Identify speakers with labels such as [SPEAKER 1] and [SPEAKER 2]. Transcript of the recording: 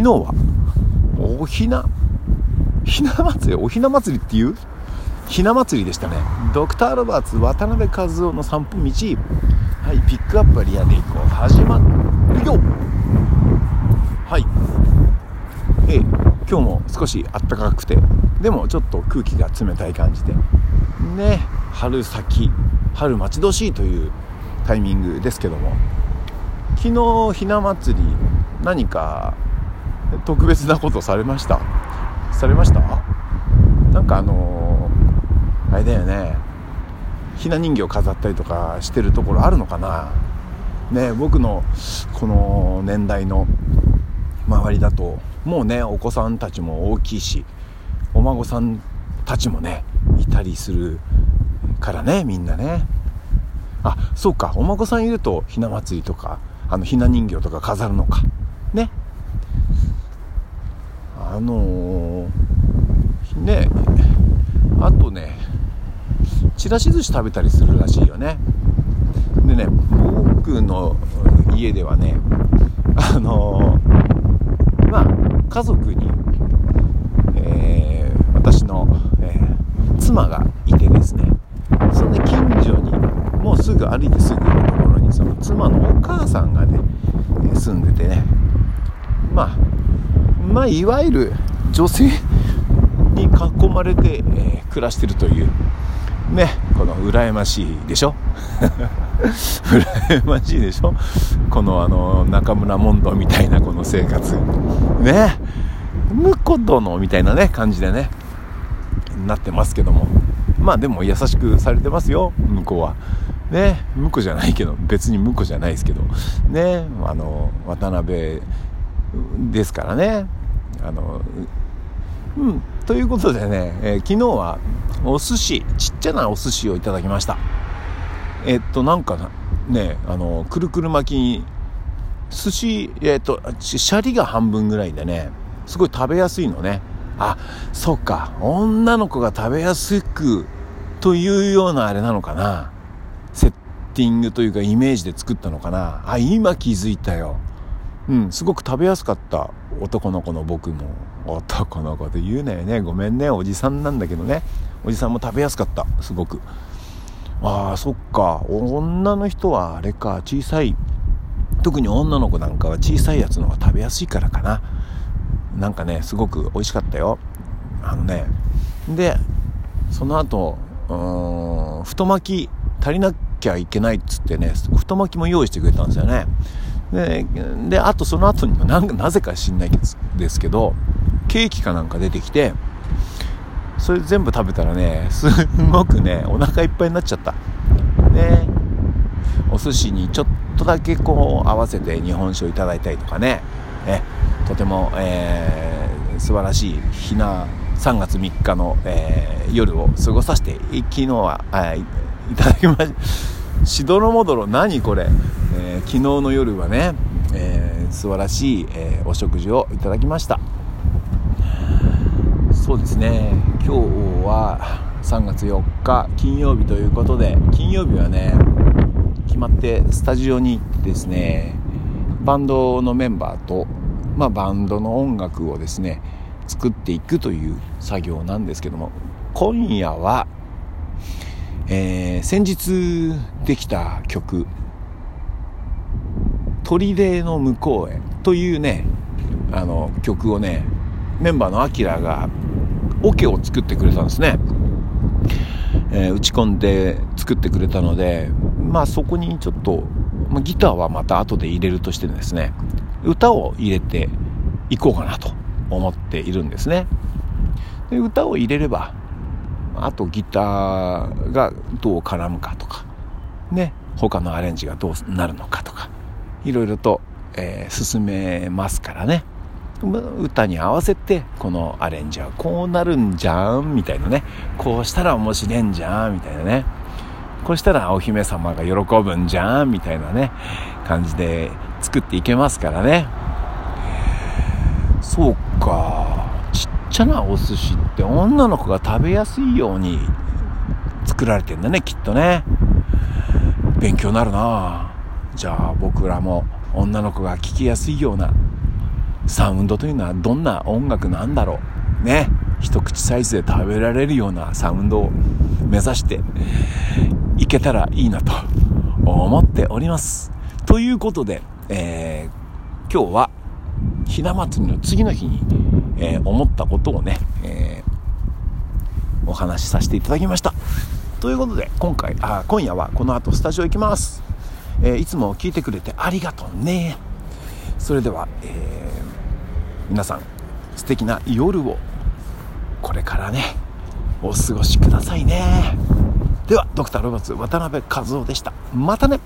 [SPEAKER 1] 昨日は。おひな。ひな祭り？おひな祭りっていう？ひな祭りでしたね。ドクター・ロバーツ渡辺和夫の散歩道。はいピックアップはリアで行こう。始まるよ。はい。えー、今日も少し暖かくて。でもちょっと空気が冷たい感じで。ね春先。春待ち遠しいというタイミングですけども。昨日ひな祭り何か特別なことされました？されました？なんかあのー、あれだよね。ひな人形飾ったりとかしてるところあるのかな？ね僕のこの年代の周りだともうねお子さんたちも大きいしお孫さんたちもねいたりするからねみんなね。あそうか。お孫さんいるとひな祭りとかあのひな人形とか飾るのか。あのー、ねあとねちらし寿司食べたりするらしいよね。でね僕の家ではねあのー、まあ家族に、えー、私の、えー、妻がいてですね。そのね近所にもうすぐ歩いてすぐのところにその妻のお母さんがね住んでてね。まあまあいわゆる女性に囲まれて、えー、暮らしてるというねこの羨ましいでしょ？羨ましいでしょ？このあの中村モンドみたいなこの生活。ね婿殿みたいなね感じでねなってますけども。まあでも優しくされてますよ向こうは。ね婿じゃないけど別に婿じゃないですけど。ねあの渡辺ですからね。あのうん。ということでね、えー、昨日はお寿司ちっちゃなお寿司をいただきました。えっとなんかねあのくるくる巻きに寿司えっとシャリが半分ぐらいでねすごい食べやすいのね。あそうか女の子が食べやすくというようなあれなのかな。セッティングというかイメージで作ったのかな。あ今気づいたよ。うん。すごく食べやすかった男の子の僕も男の子で言うなよね。ごめんね。おじさんなんだけどね。おじさんも食べやすかった。すごく。ああそっか。女の人はあれか。小さい。特に女の子なんかは小さいやつの方が食べやすいからかな。なんかねすごく美味しかったよ。あのね。でその後うーん太巻き足りなきゃいけないっつってね太巻きも用意してくれたんですよね。でであとその後にもななぜか知んないですけどケーキかなんか出てきてそれ全部食べたらねすごくねお腹いっぱいになっちゃった。ねお寿司にちょっとだけこう合わせて日本酒をいただいたりとかね。えとても、えー、素晴らしい日な3月3日の、えー、夜を過ごさせて昨日はあいただきました。しどろもどろ何これ、えー、昨日の夜はね、えー、素晴らしい、えー、お食事をいただきました。そうですね。今日は3月4日金曜日ということで金曜日はね決まってスタジオに行ってですねバンドのメンバーと、まあ、バンドの音楽をですね作っていくという作業なんですけども今夜は、えー、先日できた曲「砦の向こうへ」というねあの曲をねメンバーのアキラがオ、ケを作ってくれたんですね、えー、打ち込んで作ってくれたのでまあそこにちょっと、まあ、ギターはまた後で入れるとしてですね歌を入れていこうかなと思っているんですね。で歌を入れればあとギターがどう絡むかとか。ね。他のアレンジがどうなるのかとか。いろいろと、えー、進めますからね。歌に合わせてこのアレンジはこうなるんじゃんみたいなね。こうしたら面白いんじゃんみたいなね。こうしたらお姫様が喜ぶんじゃんみたいなね。感じで作っていけますからね。そうか。ちっちゃなお寿司って女の子が食べやすいように作られてんだねきっとね。勉強になるな。じゃあ僕らも女の子が聞きやすいようなサウンドというのはどんな音楽なんだろう。ね。一口サイズで食べられるようなサウンドを目指していけたらいいなと思っております。ということで、えー、今日はひな祭りの次の日に、えー、思ったことをね、えー、お話しさせていただきました。ということで今回あ今夜はこの後スタジオ行きます、えいつも聞いてくれてありがとうね。それでは、え皆さん素敵な夜をこれからねお過ごしくださいね。ではドクターロバーツ渡辺和夫でした。またね。